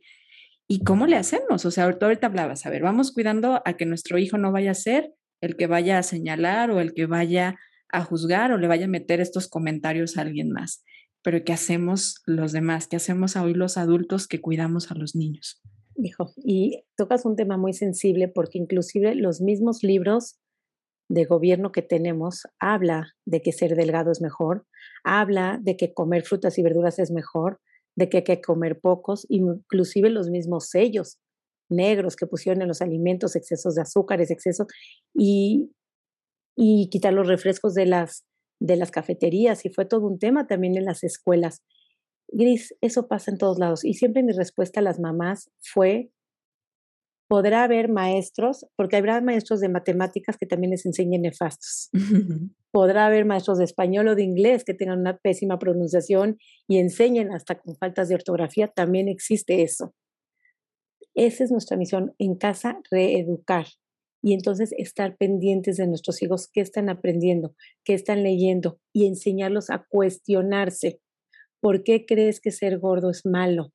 ¿Y cómo le hacemos? O sea, ahorita, ahorita hablabas, a ver, vamos cuidando a que nuestro hijo no vaya a ser el que vaya a señalar o el que vaya a juzgar o le vaya a meter estos comentarios a alguien más. Pero ¿qué hacemos los demás? ¿Qué hacemos hoy los adultos que cuidamos a los niños? Hijo, y tocas un tema muy sensible porque inclusive los mismos libros de gobierno que tenemos habla de que ser delgado es mejor, habla de que comer frutas y verduras es mejor, de que hay que comer pocos, inclusive los mismos sellos negros que pusieron en los alimentos, excesos de azúcares, excesos, y, y quitar los refrescos de las, de las cafeterías, y fue todo un tema también en las escuelas. Gris, eso pasa en todos lados. Y siempre mi respuesta a las mamás fue, podrá haber maestros, porque habrá maestros de matemáticas que también les enseñen nefastos. podrá haber maestros de español o de inglés que tengan una pésima pronunciación y enseñen hasta con faltas de ortografía. También existe eso. Esa es nuestra misión en casa, reeducar. Y entonces estar pendientes de nuestros hijos, qué están aprendiendo, qué están leyendo y enseñarlos a cuestionarse ¿Por qué crees que ser gordo es malo?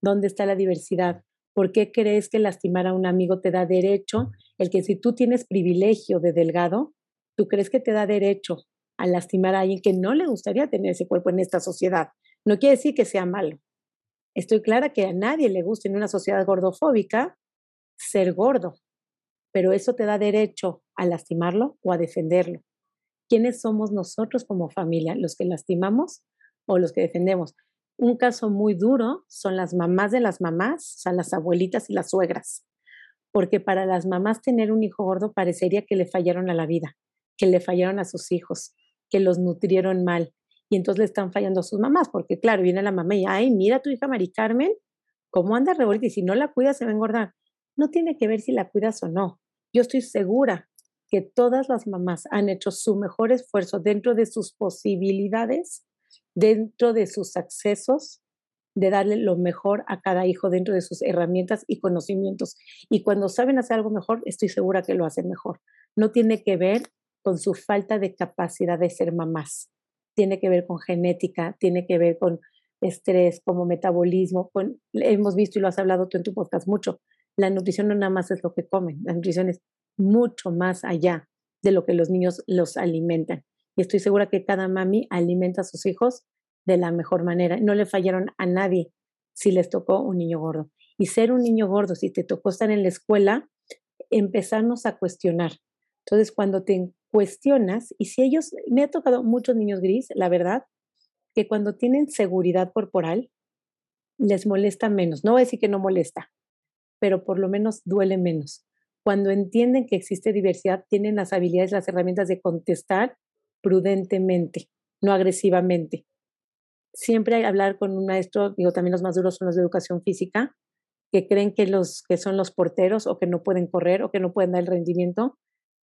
¿Dónde está la diversidad? ¿Por qué crees que lastimar a un amigo te da derecho? El que si tú tienes privilegio de delgado, tú crees que te da derecho a lastimar a alguien que no le gustaría tener ese cuerpo en esta sociedad. No quiere decir que sea malo. Estoy clara que a nadie le gusta en una sociedad gordofóbica ser gordo, pero eso te da derecho a lastimarlo o a defenderlo. ¿Quiénes somos nosotros como familia? ¿Los que lastimamos o los que defendemos. Un caso muy duro son las mamás de las mamás, o sea, las abuelitas y las suegras, porque para las mamás tener un hijo gordo parecería que le fallaron a la vida, que le fallaron a sus hijos, que los nutrieron mal, y entonces le están fallando a sus mamás, porque claro, viene la mamá y, ay, mira tu hija Mari Carmen, cómo anda revuelta y si no la cuidas se va a engordar. No tiene que ver si la cuidas o no. Yo estoy segura que todas las mamás han hecho su mejor esfuerzo dentro de sus posibilidades dentro de sus accesos, de darle lo mejor a cada hijo dentro de sus herramientas y conocimientos. Y cuando saben hacer algo mejor, estoy segura que lo hacen mejor. No tiene que ver con su falta de capacidad de ser mamás. Tiene que ver con genética, tiene que ver con estrés, como metabolismo. Con, hemos visto y lo has hablado tú en tu podcast mucho. La nutrición no nada más es lo que comen, la nutrición es mucho más allá de lo que los niños los alimentan y estoy segura que cada mami alimenta a sus hijos de la mejor manera. No le fallaron a nadie si les tocó un niño gordo. Y ser un niño gordo, si te tocó estar en la escuela, empezarnos a cuestionar. Entonces, cuando te cuestionas, y si ellos, me ha tocado muchos niños gris, la verdad, que cuando tienen seguridad corporal, les molesta menos. No voy a decir que no molesta, pero por lo menos duele menos. Cuando entienden que existe diversidad, tienen las habilidades, las herramientas de contestar prudentemente, no agresivamente. Siempre hay hablar con un maestro, digo, también los más duros son los de educación física, que creen que los que son los porteros o que no pueden correr o que no pueden dar el rendimiento,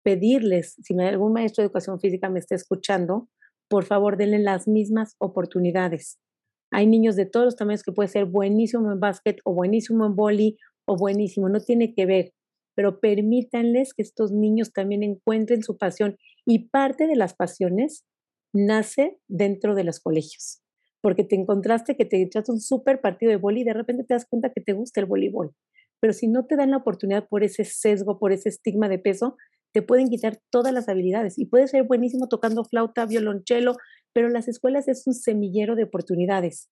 pedirles, si algún maestro de educación física me está escuchando, por favor denle las mismas oportunidades. Hay niños de todos los tamaños que puede ser buenísimo en básquet o buenísimo en boli o buenísimo, no tiene que ver pero permítanles que estos niños también encuentren su pasión y parte de las pasiones nace dentro de los colegios, porque te encontraste que te echaste un súper partido de boli y de repente te das cuenta que te gusta el voleibol, pero si no te dan la oportunidad por ese sesgo, por ese estigma de peso, te pueden quitar todas las habilidades y puedes ser buenísimo tocando flauta, violonchelo, pero las escuelas es un semillero de oportunidades.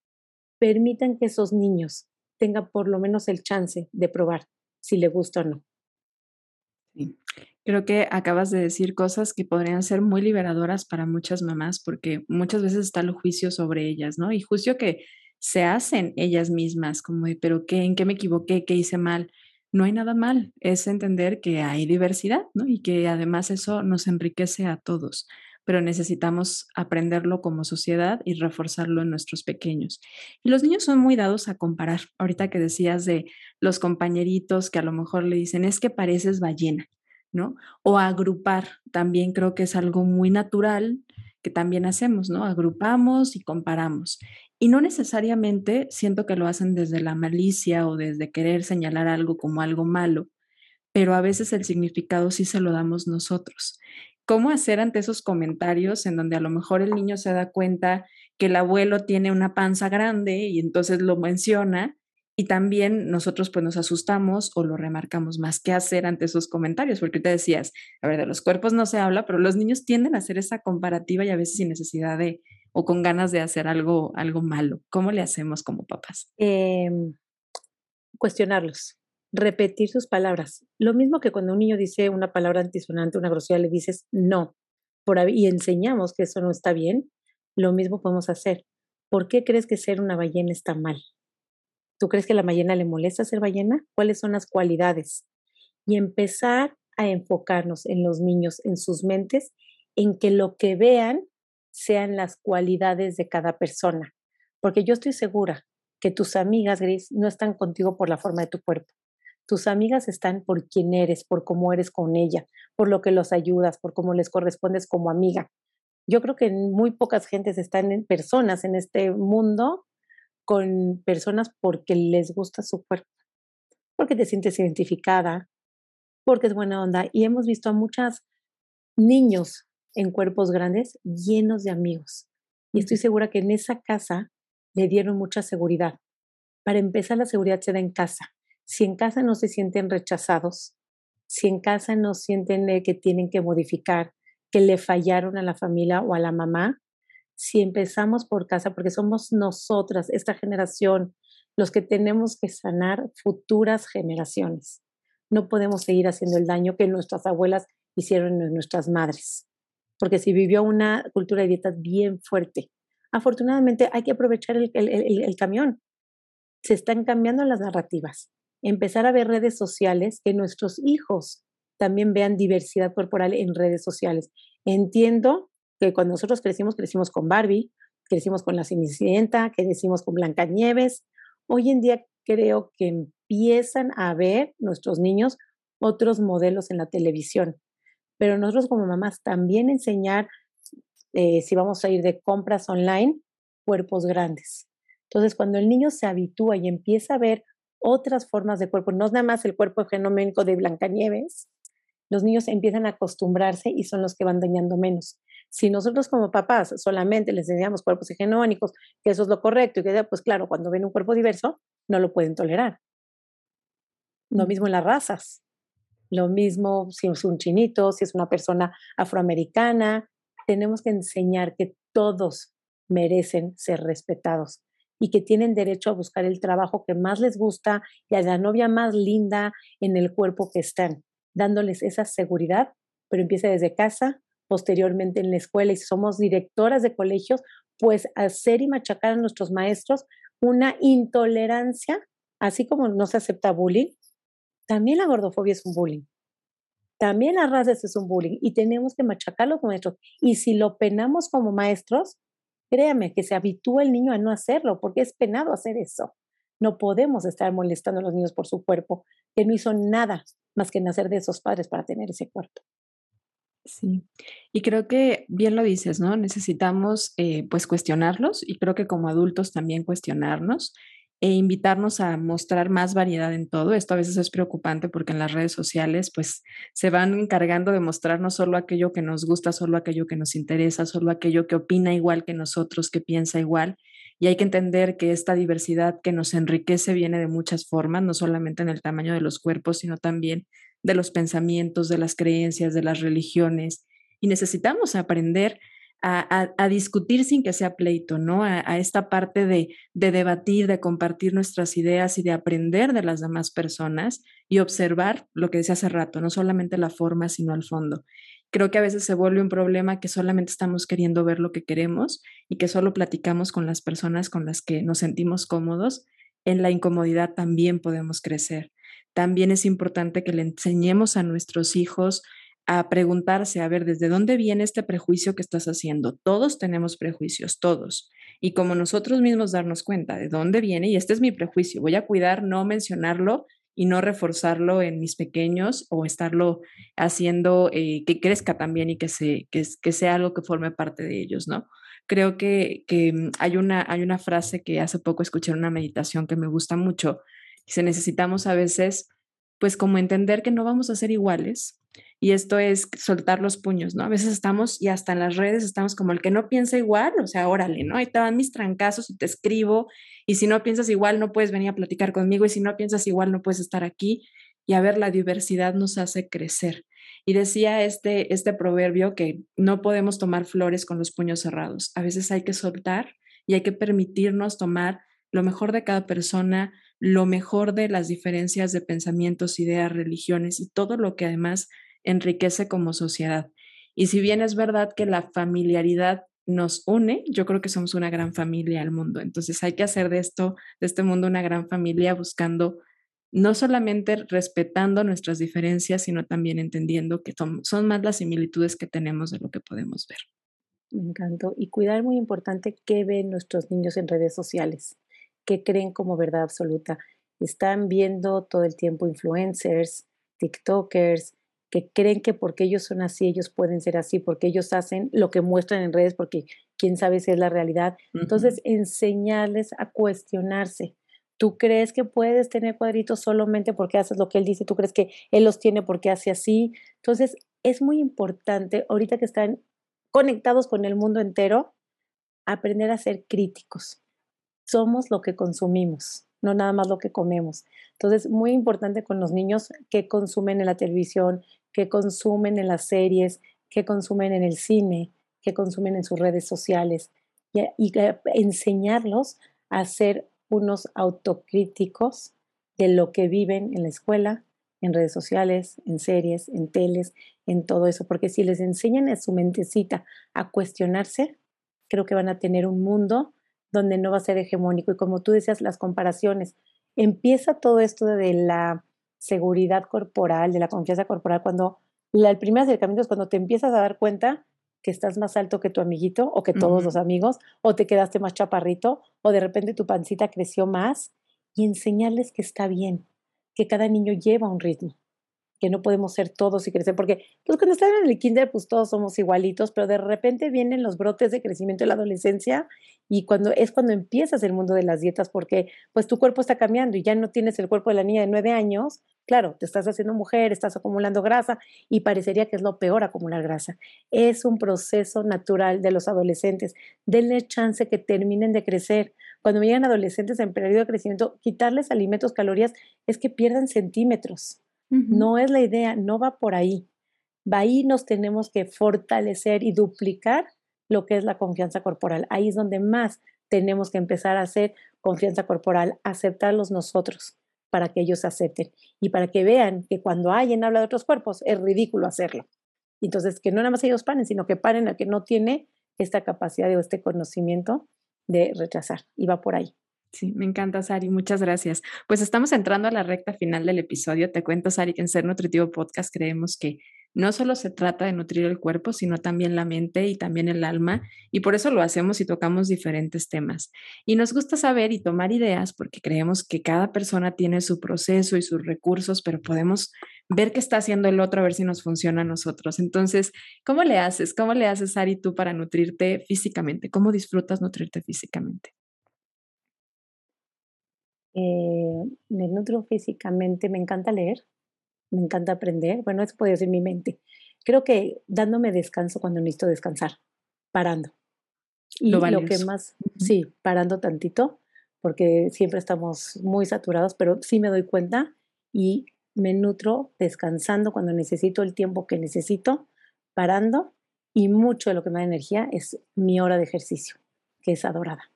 Permitan que esos niños tengan por lo menos el chance de probar si le gusta o no. Creo que acabas de decir cosas que podrían ser muy liberadoras para muchas mamás, porque muchas veces está el juicio sobre ellas, ¿no? Y juicio que se hacen ellas mismas, como de, pero qué, ¿en qué me equivoqué? ¿Qué hice mal? No hay nada mal, es entender que hay diversidad, ¿no? Y que además eso nos enriquece a todos, pero necesitamos aprenderlo como sociedad y reforzarlo en nuestros pequeños. Y los niños son muy dados a comparar. Ahorita que decías de los compañeritos que a lo mejor le dicen, es que pareces ballena, ¿no? O agrupar, también creo que es algo muy natural que también hacemos, ¿no? Agrupamos y comparamos. Y no necesariamente siento que lo hacen desde la malicia o desde querer señalar algo como algo malo, pero a veces el significado sí se lo damos nosotros. ¿Cómo hacer ante esos comentarios en donde a lo mejor el niño se da cuenta que el abuelo tiene una panza grande y entonces lo menciona y también nosotros pues nos asustamos o lo remarcamos más. ¿Qué hacer ante esos comentarios? Porque te decías, a ver, de los cuerpos no se habla, pero los niños tienden a hacer esa comparativa y a veces sin necesidad de o con ganas de hacer algo, algo malo. ¿Cómo le hacemos como papás? Em, cuestionarlos, repetir sus palabras. Lo mismo que cuando un niño dice una palabra antisonante, una grosería, le dices no por, y enseñamos que eso no está bien, lo mismo podemos hacer. ¿por qué crees que ser una ballena está mal? ¿Tú crees que a la ballena le molesta ser ballena? ¿Cuáles son las cualidades? Y empezar a enfocarnos en los niños, en sus mentes, en que lo que vean sean las cualidades de cada persona. Porque yo estoy segura que tus amigas, Gris, no están contigo por la forma de tu cuerpo. Tus amigas están por quién eres, por cómo eres con ella, por lo que los ayudas, por cómo les correspondes como amiga. Yo creo que muy pocas gentes están en personas en este mundo con personas porque les gusta su cuerpo, porque te sientes identificada, porque es buena onda. Y hemos visto a muchos niños en cuerpos grandes llenos de amigos. Y estoy segura que en esa casa le dieron mucha seguridad. Para empezar, la seguridad se da en casa. Si en casa no se sienten rechazados, si en casa no sienten que tienen que modificar, que le fallaron a la familia o a la mamá, si empezamos por casa, porque somos nosotras, esta generación, los que tenemos que sanar futuras generaciones. No podemos seguir haciendo el daño que nuestras abuelas hicieron en nuestras madres, porque si vivió una cultura de dietas bien fuerte, afortunadamente hay que aprovechar el camión. Se están cambiando las narrativas. Empezar a ver redes sociales, que nuestros hijos también vean diversidad corporal en redes sociales. Entiendo que cuando nosotros crecimos, crecimos con Barbie, crecimos con la Cenicienta, crecimos con Blancanieves. Hoy en día creo que empiezan a ver nuestros niños otros modelos en la televisión. Pero nosotros como mamás también enseñar, eh, si vamos a ir de compras online, cuerpos grandes. Entonces, cuando el niño se habitúa y empieza a ver otras formas de cuerpo, no es nada más el cuerpo genómico de Blancanieves, los niños empiezan a acostumbrarse y son los que van dañando menos. Si nosotros como papás solamente les enseñamos cuerpos hegemónicos, que eso es lo correcto, y que pues claro, cuando ven un cuerpo diverso, no lo pueden tolerar. Lo mismo en las razas. Lo mismo si es un chinito, si es una persona afroamericana. Tenemos que enseñar que todos merecen ser respetados y que tienen derecho a buscar el trabajo que más les gusta y a la novia más linda en el cuerpo que están, dándoles esa seguridad, pero empieza desde casa, posteriormente en la escuela y si somos directoras de colegios, pues hacer y machacar a nuestros maestros una intolerancia, así como no se acepta bullying, también la gordofobia es un bullying. También las razas es un bullying y tenemos que machacar los maestros. Y si lo penamos como maestros, créame que se habitúa el niño a no hacerlo porque es penado hacer eso. No podemos estar molestando a los niños por su cuerpo, que no hizo nada más que nacer de esos padres para tener ese cuerpo. Sí, y creo que bien lo dices, ¿no? Necesitamos eh, pues cuestionarlos y creo que como adultos también cuestionarnos e invitarnos a mostrar más variedad en todo. Esto a veces es preocupante porque en las redes sociales pues se van encargando de mostrarnos solo aquello que nos gusta, solo aquello que nos interesa, solo aquello que opina igual que nosotros, que piensa igual. Y hay que entender que esta diversidad que nos enriquece viene de muchas formas, no solamente en el tamaño de los cuerpos, sino también de los pensamientos, de las creencias, de las religiones. Y necesitamos aprender a, discutir sin que sea pleito, ¿no? A, esta parte de, de, debatir, de compartir nuestras ideas y de aprender de las demás personas y observar lo que decía hace rato, no solamente la forma, sino el fondo. Creo que a veces se vuelve un problema que solamente estamos queriendo ver lo que queremos y que solo platicamos con las personas con las que nos sentimos cómodos. En la incomodidad también podemos crecer también es importante que le enseñemos a nuestros hijos a preguntarse, a ver, ¿desde dónde viene este prejuicio que estás haciendo? Todos tenemos prejuicios, todos. Y como nosotros mismos darnos cuenta de dónde viene, y este es mi prejuicio, voy a cuidar no mencionarlo y no reforzarlo en mis pequeños o estarlo haciendo eh, que crezca también y que, se, que, que, sea algo que forme parte de ellos, ¿no? Creo que, que mm, hay, una, hay una frase que hace poco escuché en una meditación que me gusta mucho, se necesitamos a veces, pues como entender que no vamos a ser iguales. Y esto es soltar los puños, ¿no? A veces estamos y hasta en las redes estamos como el que no piensa igual, o sea, órale, ¿no? Ahí te van mis trancazos y te escribo. Y si no piensas igual, no puedes venir a platicar conmigo. Y si no piensas igual, no puedes estar aquí. Y a ver, la diversidad nos hace crecer. Y decía este, este proverbio que no podemos tomar flores con los puños cerrados. A veces hay que soltar y hay que permitirnos tomar lo mejor de cada persona, lo mejor de las diferencias de pensamientos, ideas, religiones y todo lo que además enriquece como sociedad. Y si bien es verdad que la familiaridad nos une, yo creo que somos una gran familia al mundo. Entonces hay que hacer de esto, de este mundo, una gran familia buscando no solamente respetando nuestras diferencias, sino también entendiendo que son, más las similitudes que tenemos de lo que podemos ver. Me encantó. Y cuidar muy importante qué ven nuestros niños en redes sociales, qué creen como verdad absoluta. Están viendo todo el tiempo influencers, TikTokers, que creen que porque ellos son así, ellos pueden ser así, porque ellos hacen lo que muestran en redes, porque quién sabe si es la realidad. Entonces, enseñarles a cuestionarse. Tú crees que puedes tener cuadritos solamente porque haces lo que él dice, tú crees que él los tiene porque hace así. Entonces, es muy importante, ahorita que están conectados con el mundo entero, aprender a ser críticos. Somos lo que consumimos no nada más lo que comemos. Entonces, muy importante con los niños que consumen en la televisión, que consumen en las series, que consumen en el cine, que consumen en sus redes sociales y, y enseñarlos a ser unos autocríticos de lo que viven en la escuela, en redes sociales, en series, en teles, en todo eso, porque si les enseñan a su mentecita a cuestionarse, creo que van a tener un mundo donde no va a ser hegemónico. Y como tú decías, las comparaciones. Empieza todo esto de la seguridad corporal, de la confianza corporal, cuando el primer acercamiento es cuando te empiezas a dar cuenta que estás más alto que tu amiguito o que todos los amigos, o te quedaste más chaparrito, o de repente tu pancita creció más, y enseñarles que está bien, que cada niño lleva un ritmo que no podemos ser todos y crecer, porque pues cuando están en el kinder pues todos somos igualitos, pero de repente vienen los brotes de crecimiento en la adolescencia y cuando es cuando empiezas el mundo de las dietas, porque pues tu cuerpo está cambiando y ya no tienes el cuerpo de la niña de nueve años, claro, te estás haciendo mujer, estás acumulando grasa y parecería que es lo peor acumular grasa. Es un proceso natural de los adolescentes. Denle chance que terminen de crecer. Cuando llegan adolescentes en periodo de crecimiento, quitarles alimentos, calorías, es que pierdan centímetros. No es la idea, no va por ahí. Va ahí nos tenemos que fortalecer y duplicar lo que es la confianza corporal. Ahí es donde más tenemos que empezar a hacer confianza corporal, aceptarlos nosotros para que ellos acepten y para que vean que cuando alguien habla de otros cuerpos es ridículo hacerlo. Entonces, que no nada más ellos paren, sino que paren al que no tiene esta capacidad o este conocimiento de rechazar. Y va por ahí. Sí, me encanta, Sari. Muchas gracias. Pues estamos entrando a la recta final del episodio. Te cuento, Sari, que en Ser Nutritivo Podcast creemos que no solo se trata de nutrir el cuerpo, sino también la mente y también el alma, y por eso lo hacemos y tocamos diferentes temas. Y nos gusta saber y tomar ideas porque creemos que cada persona tiene su proceso y sus recursos, pero podemos ver qué está haciendo el otro a ver si nos funciona a nosotros. Entonces, ¿cómo le haces? ¿Cómo le haces, Sari, tú para nutrirte físicamente? ¿Cómo disfrutas nutrirte físicamente? Eh, me nutro físicamente, me encanta leer, me encanta aprender. Bueno, eso puede ser mi mente. Creo que dándome descanso cuando necesito descansar, parando. Y lo, lo que más, sí, parando tantito, porque siempre estamos muy saturados, pero sí me doy cuenta y me nutro descansando cuando necesito el tiempo que necesito, parando, y mucho de lo que me da energía es mi hora de ejercicio, que es adorada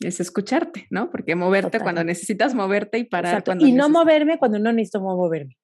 es escucharte, ¿no? Porque moverte cuando necesitas moverte y parar cuando Y no moverme cuando no necesito moverme.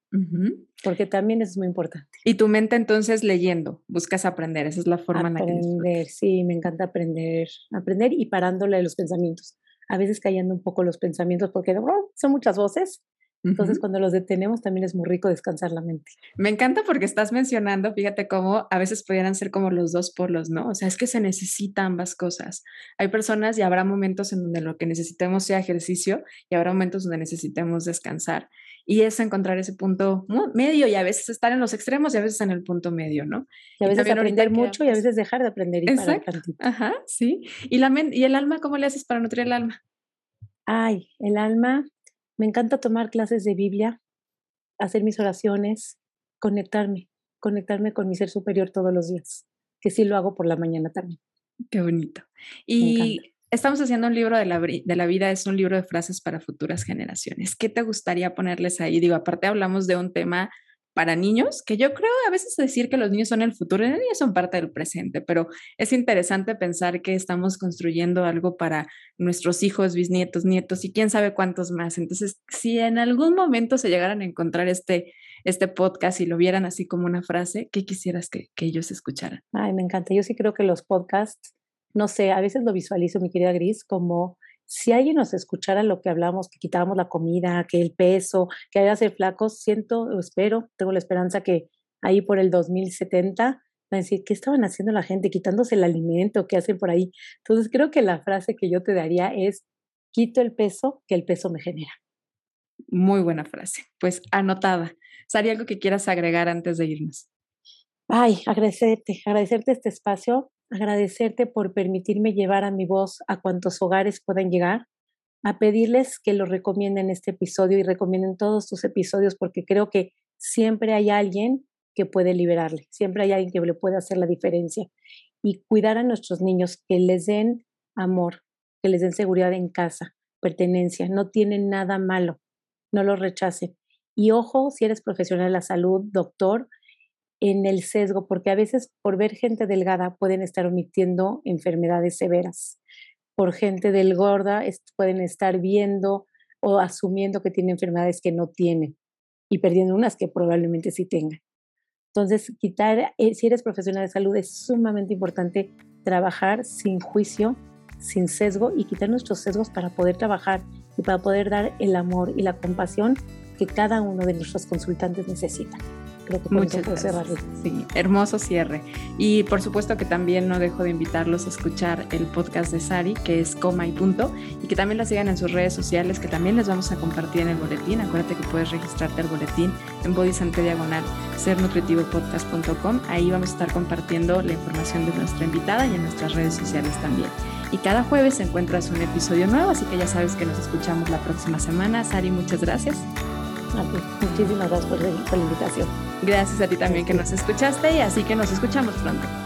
Porque también es muy importante. Y tu mente entonces leyendo, buscas aprender, esa es la forma aprender, en la que Aprender, sí, me encanta aprender, aprender y parándole los pensamientos. A veces callando un poco los pensamientos porque oh, son muchas voces entonces, cuando los detenemos, también es muy rico descansar la mente. Me encanta porque estás mencionando, fíjate cómo a veces pudieran ser como los dos polos, ¿no? O sea, es que se necesitan ambas cosas. Hay personas y habrá momentos en donde lo que necesitemos sea ejercicio y habrá momentos donde necesitemos descansar. Y es encontrar ese punto medio y a veces estar en los extremos y a veces en el punto medio, ¿no? Y a veces aprender mucho y a veces dejar de aprender y Exacto. Ajá, sí. ¿Y, la ¿Y el alma cómo le haces para nutrir el alma? Ay, el alma, me encanta tomar clases de Biblia, hacer mis oraciones, conectarme, conectarme con mi ser superior todos los días, que sí lo hago por la mañana también. Qué bonito. Y estamos haciendo un libro de la, de la vida, es un libro de frases para futuras generaciones. ¿Qué te gustaría ponerles ahí? Digo, aparte hablamos de un tema para niños, que yo creo a veces decir que los niños son el futuro, los niños son parte del presente, pero es interesante pensar que estamos construyendo algo para nuestros hijos, bisnietos, nietos y quién sabe cuántos más. Entonces, si en algún momento se llegaran a encontrar este, este podcast y lo vieran así como una frase, ¿qué quisieras que, que ellos escucharan? Ay, me encanta. Yo sí creo que los podcasts no sé, a veces lo visualizo, mi querida Gris, como si alguien nos escuchara lo que hablamos, que quitábamos la comida, que el peso, que que ser flacos, siento espero, tengo la esperanza que ahí por el 2070 van a decir, ¿qué estaban haciendo la gente? Quitándose el alimento, ¿qué hacen por ahí? Entonces creo que la frase que yo te daría es, quito el peso que el peso me genera. Muy buena frase. Pues anotada. ¿Sari, algo que quieras agregar antes de irnos? Ay, agradecerte, agradecerte este espacio, agradecerte por permitirme llevar a mi voz a cuantos hogares puedan llegar, a pedirles que lo recomienden este episodio y recomienden todos tus episodios porque creo que siempre hay alguien que puede liberarle, siempre hay alguien que le puede hacer la diferencia y cuidar a nuestros niños, que les den amor, que les den seguridad en casa, pertenencia, no tienen nada malo, no lo rechacen. Y ojo, si eres profesional de la salud, doctor, en el sesgo, porque a veces por ver gente delgada pueden estar omitiendo enfermedades severas. Por gente delgorda pueden estar viendo o asumiendo que tiene enfermedades que no tienen y perdiendo unas que probablemente sí tengan. Entonces, quitar, eh, si eres profesional de salud, es sumamente importante trabajar sin juicio, sin sesgo y quitar nuestros sesgos para poder trabajar y para poder dar el amor y la compasión que cada uno de nuestros consultantes necesita. Creo que Muchas gracias. Sí, hermoso cierre. Y por supuesto que también no dejo de invitarlos a escuchar el podcast de Sari, que es Coma y Punto, y que también la sigan en sus redes sociales, que también les vamos a compartir en el boletín. Acuérdate que puedes registrarte al boletín en Bodysante Diagonal, sernutritivopodcast.com. Ahí vamos a estar compartiendo la información de nuestra invitada y en nuestras redes sociales también. Y cada jueves encuentras un episodio nuevo, así que ya sabes que nos escuchamos la próxima semana. Sari, muchas gracias. Muchísimas gracias por la invitación. Gracias a ti también que nos escuchaste y así que nos escuchamos pronto.